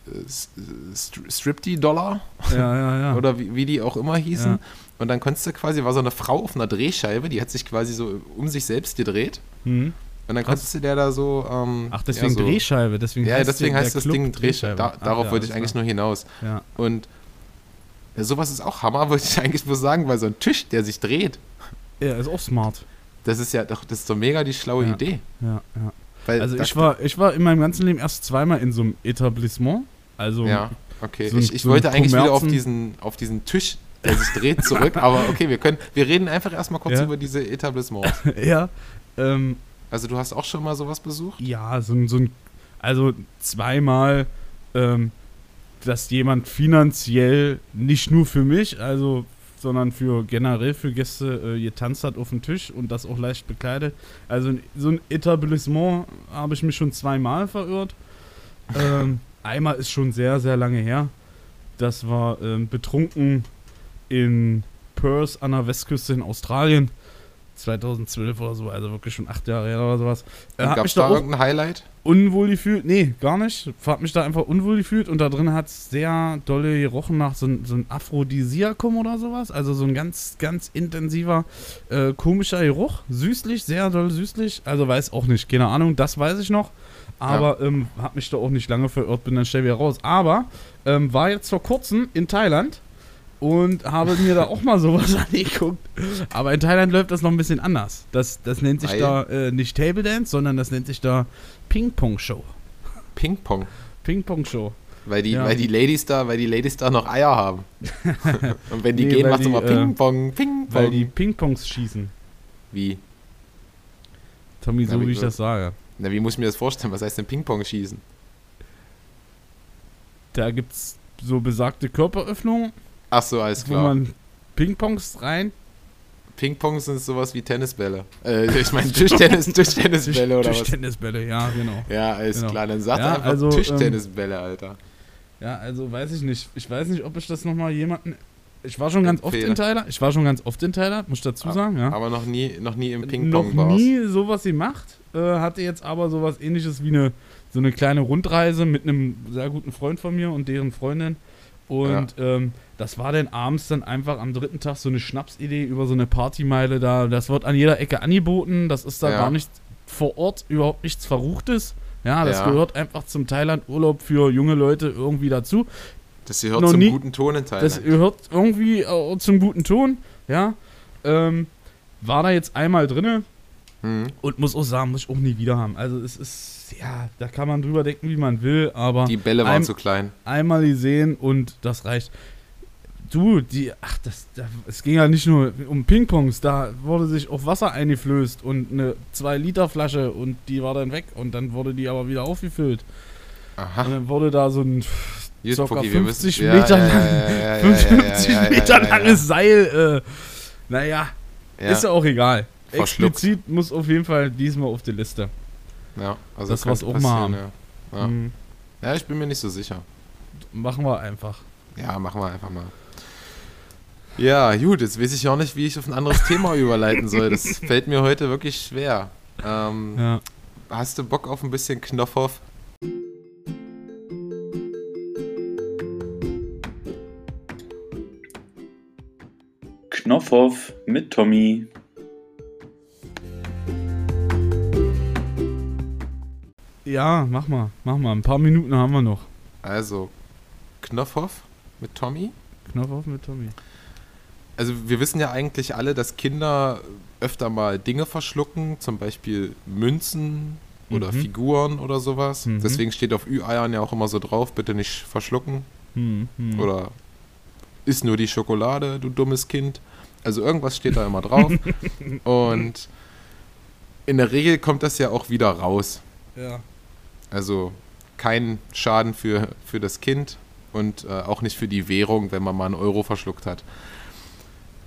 äh, Stripty-Dollar Ja, ja, ja. *laughs* oder wie, wie die auch immer hießen. Ja. Und dann konntest du quasi, war so eine Frau auf einer Drehscheibe, die hat sich quasi so um sich selbst gedreht. Mhm. Und dann konntest du der da so. Ähm, Ach, deswegen ja, so, Drehscheibe. Deswegen Ja, heißt deswegen heißt das Club Ding Drehscheibe. Da, Ach, darauf ja, wollte ich eigentlich nur hinaus. klar. Und ja, sowas ist auch Hammer, *laughs* wollte ich eigentlich nur sagen, weil so ein Tisch, der sich dreht, Ja. ja, ist auch smart. das ist ja doch, das ist doch mega die schlaue Ja. Idee. Ja, ja. Weil Also ich war, ich war in meinem ganzen Leben erst zweimal in so einem Etablissement. Also Ja, okay. so ein- ich ich so wollte eigentlich wieder auf Kommerzen- diesen, auf diesen Tisch der sich dreht zurück. *laughs* Aber okay, wir können, wir reden einfach erstmal kurz Ja. über diese Etablissements. *laughs* ja. Ähm, Also du hast auch schon mal sowas besucht? ja, so, ein- so ein, also zweimal, ähm, dass jemand finanziell nicht nur für mich, also sondern für generell für Gäste äh, getanzt hat auf dem Tisch und das auch leicht bekleidet. Also so ein Etablissement habe ich mich schon zweimal verirrt. *laughs* Ähm, einmal ist schon sehr, sehr lange her. Das war ähm, betrunken in Perth an der Westküste in Australien. 2012 oder so, also wirklich schon acht Jahre her oder sowas. Äh, Gab es da auch irgendein Highlight? unwohl gefühlt. Nee, gar nicht. Hab mich da einfach unwohl gefühlt und da drin hat es sehr dolle gerochen nach so, ein- so ein Aphrodisiakum oder sowas. Also so ein ganz, ganz intensiver, äh, komischer Geruch. Süßlich, sehr doll süßlich. Also weiß auch nicht, keine Ahnung, das weiß ich noch. Aber ähm, hab mich da auch nicht lange verirrt, bin dann schnell wieder raus. Aber ähm, war jetzt vor kurzem in Thailand und habe mir da auch mal sowas *laughs* angeguckt. Aber in Thailand läuft das noch ein bisschen anders. Das, das nennt sich Weil? da äh, nicht Table Dance, sondern das nennt sich da Ping-Pong-Show. Ping-Pong. Ping-Pong-Show. Weil die, Ja. weil die Ladies da, weil die Ladies da noch Eier haben. *laughs* Und wenn die Nee, gehen, macht immer äh, Ping-Pong, Ping-Pong. Weil die Ping-Pongs schießen. wie? Tommy, Na, so wie wie ich das sage. Na, wie muss ich mir das vorstellen? Was heißt denn Ping-Pong schießen? Da gibt's so besagte Körperöffnungen, Ach so, alles wo klar. man Ping-Pongs rein. Ping-Pong sind sowas wie Tennisbälle. Äh, *laughs* ich meine Tischtennis, Tischtennisbälle oder was? Tischtennisbälle, ja, genau. Ja, alles Genau. klar. Dann sagt Ja, einfach also, ähm, Tischtennisbälle, Alter. Ja, also weiß ich nicht. Ich weiß nicht, ob ich das nochmal jemanden. Ich war schon ganz oft Empfehle. in Thailand. Ich war schon ganz oft in Thailand, muss ich dazu Ah, sagen, ja. Aber noch nie, noch nie im noch Ping-Pong-Bars. nie sowas gemacht. Äh, hatte jetzt aber sowas ähnliches wie eine so eine kleine Rundreise mit einem sehr guten Freund von mir und deren Freundin. Und ähm, das war dann abends dann einfach am dritten Tag so eine Schnapsidee über so eine Partymeile da. Das wird an jeder Ecke angeboten. Das ist da Ja. gar nicht vor Ort überhaupt nichts Verruchtes. Ja, das Ja. gehört einfach zum Thailand-Urlaub für junge Leute irgendwie dazu. Das gehört noch zum nie- guten Ton in Das Thailand. gehört irgendwie äh, zum guten Ton, ja. Ähm, war da jetzt einmal drinne Hm. und muss auch sagen, muss ich auch nie wieder haben. Also es ist, ja, da kann man drüber denken, wie man will, aber Die Bälle waren Ein- zu klein. einmal gesehen und das reicht. Du, die, ach, das, da, es ging ja nicht nur um Pingpongs, da wurde sich auch Wasser eingeflößt und eine 2-Liter-Flasche und die war dann weg und dann wurde die aber wieder aufgefüllt. Und Aha. dann wurde da so ein Gut, wir 50 müssen- ja, Meter ja, ja, lang, ja, ja, ja, ja, 55 ja, ja, Meter langes Seil. Äh, naja, Ja, ist ja auch egal. Explizit muss auf jeden Fall diesmal auf die Liste. ja, also das war's könnte auch mal passieren, Ja. Ja. Mhm. ja, ich bin mir nicht so sicher. Machen wir einfach. Ja, machen wir einfach mal. Ja, gut, jetzt weiß ich auch nicht, wie ich auf ein anderes Thema *laughs* überleiten soll. Das fällt mir heute wirklich schwer. Ähm, Ja. Hast du Bock auf ein bisschen Knopfhoff? Knopfhoff mit Tommy. Ja, mach mal, mach mal. Ein paar Minuten haben wir noch. Also, Knopfhoff mit Tommy. Knopf auf mit Tommy. Also, wir wissen ja eigentlich alle, dass Kinder öfter mal Dinge verschlucken, zum Beispiel Münzen oder Mhm. Figuren oder sowas. Mhm. Deswegen steht auf Ü-Eiern ja auch immer so drauf, bitte nicht verschlucken. Hm, hm. Oder isst nur die Schokolade, du dummes Kind. Also irgendwas steht da immer drauf. *laughs* Und in der Regel kommt das ja auch wieder raus. Ja. Also kein Schaden für, für das Kind und äh, auch nicht für die Währung, wenn man mal einen Euro verschluckt hat.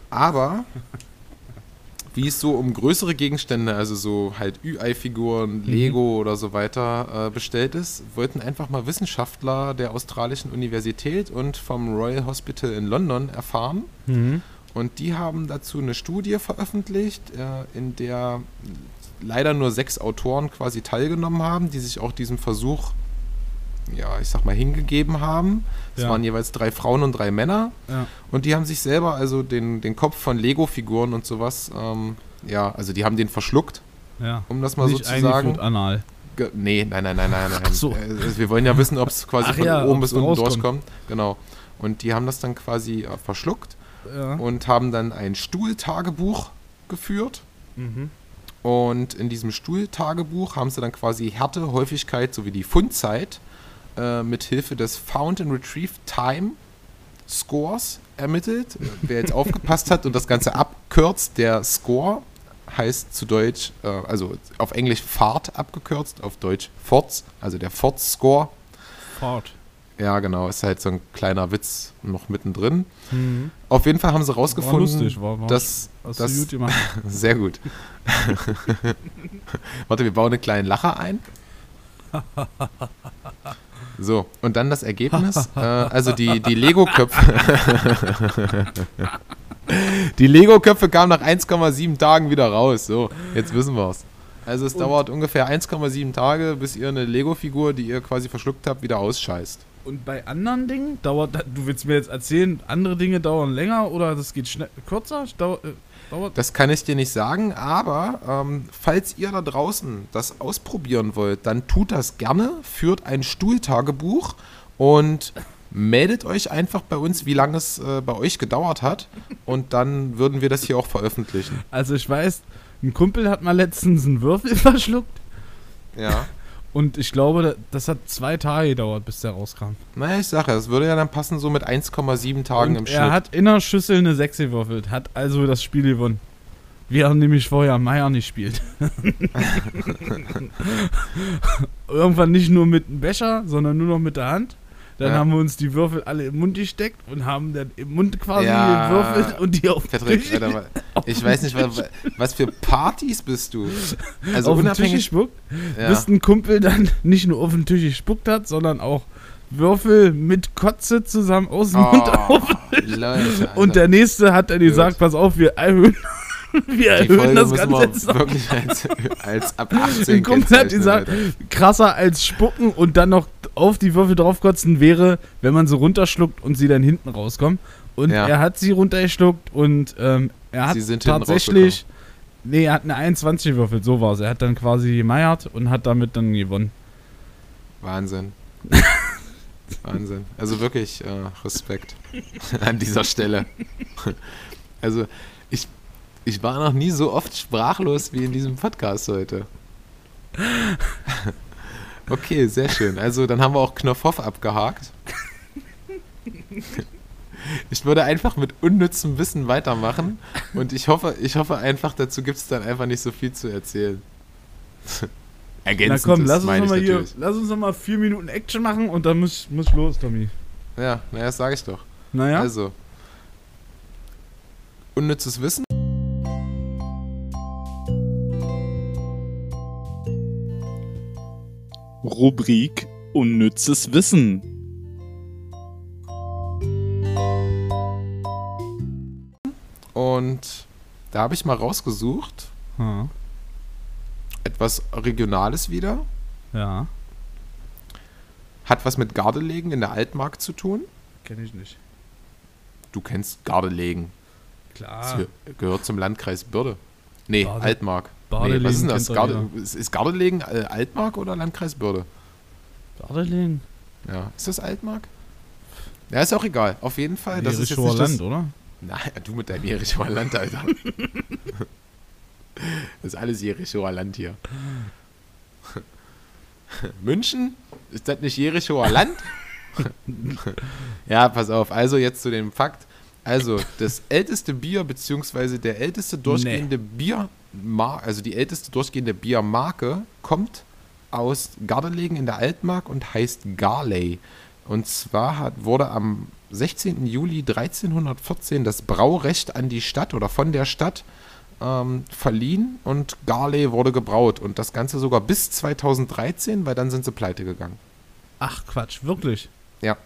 Aber *laughs* wie es so um größere Gegenstände, also so halt Ü-Ei-Figuren, Lego oder so weiter äh, bestellt ist, wollten einfach mal Wissenschaftler der australischen Universität und vom Royal Hospital in London erfahren. Mhm. Und die haben dazu eine Studie veröffentlicht, äh, in der leider nur sechs Autoren quasi teilgenommen haben, die sich auch diesem Versuch, ja, ich sag mal, hingegeben haben. Es Ja. waren jeweils drei Frauen und drei Männer. Ja. Und die haben sich selber also den, den Kopf von Lego-Figuren und sowas, ähm, ja, also die haben den verschluckt, Ja. um das mal Nicht so zu sagen. anal. Ge nee, nein, nein, nein, nein, nein. Ach so. Äh, also wir wollen ja wissen, ob es quasi Ach von oben bis unten rauskommt. durchkommt. Genau. Und die haben das dann quasi äh, verschluckt Ja. und haben dann ein Stuhltagebuch geführt. Mhm. Und in diesem Stuhltagebuch haben sie dann quasi Härte, Häufigkeit sowie die Fundzeit äh, mit Hilfe des Found and Retrieve Time Scores ermittelt. *laughs* Wer jetzt aufgepasst hat und das Ganze abkürzt, der Score heißt zu Deutsch, äh, also auf Englisch Fahrt abgekürzt, auf Deutsch Forts, also der Forts-Score. Fahrt. Ja, genau, ist halt so ein kleiner Witz noch mittendrin. Auf jeden Fall haben sie rausgefunden, War lustig, war, war dass, du gut gemacht. *laughs* sehr gut. *laughs* Warte, wir bauen einen kleinen Lacher ein. So, und dann das Ergebnis. äh, also die, die Lego-Köpfe. *laughs* die Lego-Köpfe kamen nach 1,7 Tagen wieder raus. So, jetzt wissen wir es. Also es Und- dauert ungefähr 1,7 Tage, bis ihr eine Lego-Figur, die ihr quasi verschluckt habt, wieder ausscheißt. Und bei anderen Dingen dauert, du willst mir jetzt erzählen, andere Dinge dauern länger oder das geht schnell, kürzer? Dau, äh, dauert Das kann ich dir nicht sagen, aber ähm, falls ihr da draußen das ausprobieren wollt, dann tut das gerne, führt ein Stuhltagebuch und meldet euch einfach bei uns, wie lange es äh, bei euch gedauert hat und dann würden wir das hier auch veröffentlichen. Also ich weiß, ein Kumpel hat mal letztens einen Würfel *laughs* verschluckt Ja. Und ich glaube, da- das hat zwei Tage gedauert, bis der rauskam. Naja, ich sage, das würde ja dann passen so mit 1,7 Tagen und im er Schnitt. hat in der Schüssel eine 6 gewürfelt, hat also das Spiel gewonnen. Während nämlich vorher Meier nicht spielt. *laughs* *laughs* Irgendwann nicht nur mit dem Becher, sondern nur noch mit der Hand. Dann Ja. haben wir uns die Würfel alle im Mund gesteckt und haben dann im Mund quasi Ja. gewürfelt und die auf, Patrick, Tisch- Alter, wa- ich weiß nicht, wa- wa- was für Partys bist du? Also auf den Tisch unabhängig. gespuckt, Ja. bis ein Kumpel dann nicht nur auf den Tisch gespuckt hat, sondern auch Würfel mit Kotze zusammen aus dem Mund auf. Oh, Leute, Und der nächste hat dann gesagt, pass auf, wir erhöhen, *laughs* wir Die erhöhen Folge das Ganze jetzt wir wirklich als, als ab 18 *laughs* Ein Kumpel hat gesagt, krasser als spucken und dann noch auf die Würfel draufkotzen wäre, wenn man sie runterschluckt und sie dann hinten rauskommen. Und Ja. er hat sie runtergeschluckt und ähm, er hat tatsächlich, nee, er hat eine 21 gewürfelt, so war es. Er hat dann quasi gemeiert und hat damit dann gewonnen. Wahnsinn. *laughs* Wahnsinn. Also wirklich äh, Respekt *laughs* an dieser Stelle. *laughs* Also ich, ich war noch nie so oft sprachlos wie in diesem Podcast heute. Okay, sehr schön. Also dann haben wir auch Knopfhoff abgehakt. Ich würde einfach mit unnützem Wissen weitermachen und ich hoffe, ich hoffe einfach, dazu gibt es dann einfach nicht so viel zu erzählen. *laughs* Na Ergänzend komm, lass uns nochmal hier, lass uns noch mal vier Minuten Action machen und dann muss, muss ich los, Tommy. Ja, naja, das sage ich doch. Naja, Also, unnützes Wissen. Rubrik Unnützes Wissen. Und da habe ich mal rausgesucht, ja, etwas Regionales wieder. ja Hat was mit Gardelegen in der Altmark zu tun. kenne ich nicht. Du kennst Gardelegen. Das Klar, ge- gehört zum Landkreis Bürde. Nee, Bade- Altmark. Nee, Badelegen was ist denn das? Garde, ist, Gardelegen äh, Altmark oder Landkreis Bürde? Badelegen. Ja, ist das Altmark? Ja, ist auch egal. Auf jeden Fall, das ist jetzt Land, das, oder? Nein, du mit deinem Jerichoer Land, Alter. *laughs* Das ist alles Jerichoer Land hier. *laughs* München? Ist das nicht Jerichoer Land? *laughs* ja, pass auf. Also jetzt zu dem Fakt. Also, das älteste Bier, beziehungsweise der älteste durchgehende Bier, also die älteste durchgehende Biermarke, kommt aus Gardelegen in der Altmark und heißt Garley. Und zwar hat, wurde am 16. Juli 1314 das Braurecht an die Stadt oder von der Stadt ähm, verliehen und Garley wurde gebraut. Und das Ganze sogar bis 2013, weil dann sind sie pleite gegangen. Ach Quatsch, wirklich? Ja.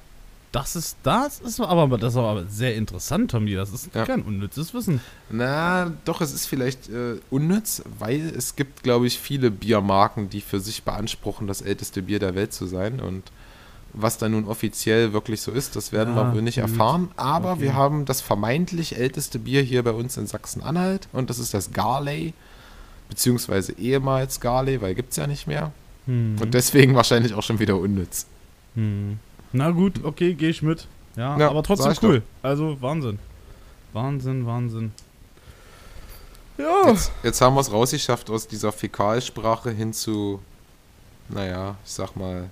Das ist, das ist aber, das ist aber sehr interessant, Tommy. Das ist Ja. kein unnützes Wissen. Na, doch, es ist vielleicht äh, unnütz, weil es gibt, glaube ich, viele Biermarken, die für sich beanspruchen, das älteste Bier der Welt zu sein. Und was da nun offiziell wirklich so ist, das werden Ja, wir wohl nicht gut. erfahren. Aber Okay. wir haben das vermeintlich älteste Bier hier bei uns in Sachsen-Anhalt und das ist das Garley, beziehungsweise ehemals Garley, weil gibt es ja nicht mehr. Hm. Und deswegen wahrscheinlich auch schon wieder unnütz. Hm. Na gut, okay, gehe ich mit. Ja, Ja, aber trotzdem cool. Also Wahnsinn. Wahnsinn, Wahnsinn. Ja. Jetzt, jetzt haben wir es rausgeschafft aus dieser Fäkalsprache hin zu, naja, ich sag mal,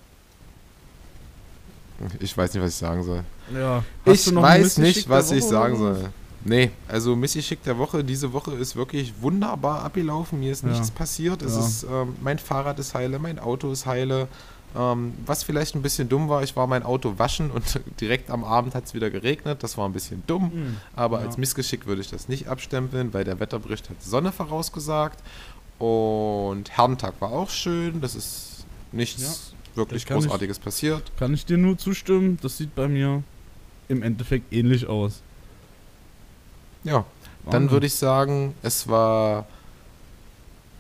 Ich weiß nicht, was ich sagen soll. Ja. Hast ich weiß nicht, was ich sagen oder soll. Nee, also Missy Schick der Woche, diese Woche ist wirklich wunderbar abgelaufen. Mir ist Ja. nichts passiert. Es Ja. ist, ähm, mein Fahrrad ist heile, mein Auto ist heile. Ähm, was vielleicht ein bisschen dumm war, ich war mein Auto waschen und *laughs* direkt am Abend hat es wieder geregnet. Das war ein bisschen dumm. Hm. Aber Ja. als Missgeschick würde ich das nicht abstempeln, weil der Wetterbericht hat Sonne vorausgesagt. Und Herrentag war auch schön. Das ist nichts wirklich das kann ich- Großartiges passiert. Kann ich dir nur zustimmen. Das sieht bei mir im Endeffekt ähnlich aus. Ja, dann würde ich sagen, es war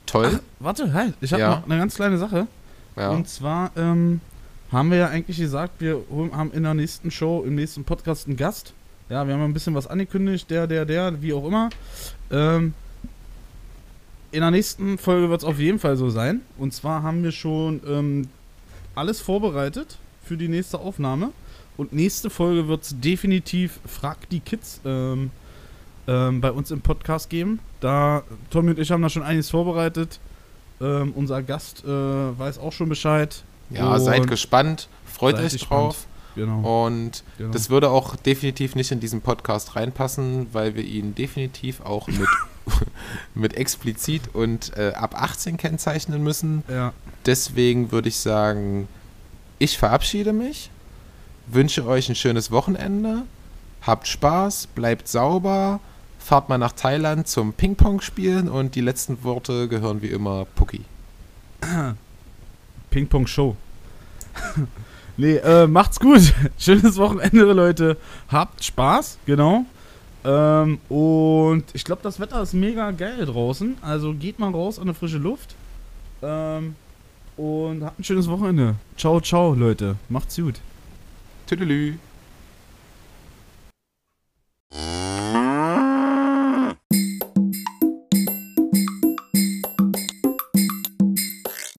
toll. Warte, halt. Ich habe Ja. noch eine ganz kleine Sache. Ja. Und zwar ähm, haben wir ja eigentlich gesagt, wir haben in der nächsten Show, im nächsten Podcast einen Gast. Ja, wir haben ein bisschen was angekündigt, der, der, der, wie auch immer. Ähm, in der nächsten Folge wird es auf jeden Fall so sein. Und zwar haben wir schon ähm, alles vorbereitet für die nächste Aufnahme. Und nächste Folge wird es definitiv Frag die Kids ähm, ähm, bei uns im Podcast geben. Da Tommy und ich haben da schon einiges vorbereitet. Ähm, unser Gast äh, weiß auch schon Bescheid. Ja, seid gespannt, freut Seid euch drauf. Genau. Und genau. das würde auch definitiv nicht in diesen Podcast reinpassen, weil wir ihn definitiv auch mit, *laughs* mit explizit und äh, ab 18 kennzeichnen müssen. ja. Deswegen würde ich sagen, ich verabschiede mich, wünsche euch ein schönes Wochenende, habt Spaß, bleibt sauber, fahrt mal nach Thailand zum Ping-Pong spielen und die letzten Worte gehören wie immer Pucki. *clears throat* Ping-Pong-Show. *laughs* nee, äh, macht's gut. *laughs* Schönes Wochenende, Leute. Habt Spaß, genau. Ähm, und ich glaube, das Wetter ist mega geil draußen. Also geht mal raus an eine frische Luft. Ähm, und habt ein schönes Wochenende. Ciao, ciao, Leute. Macht's gut. Tüdelü.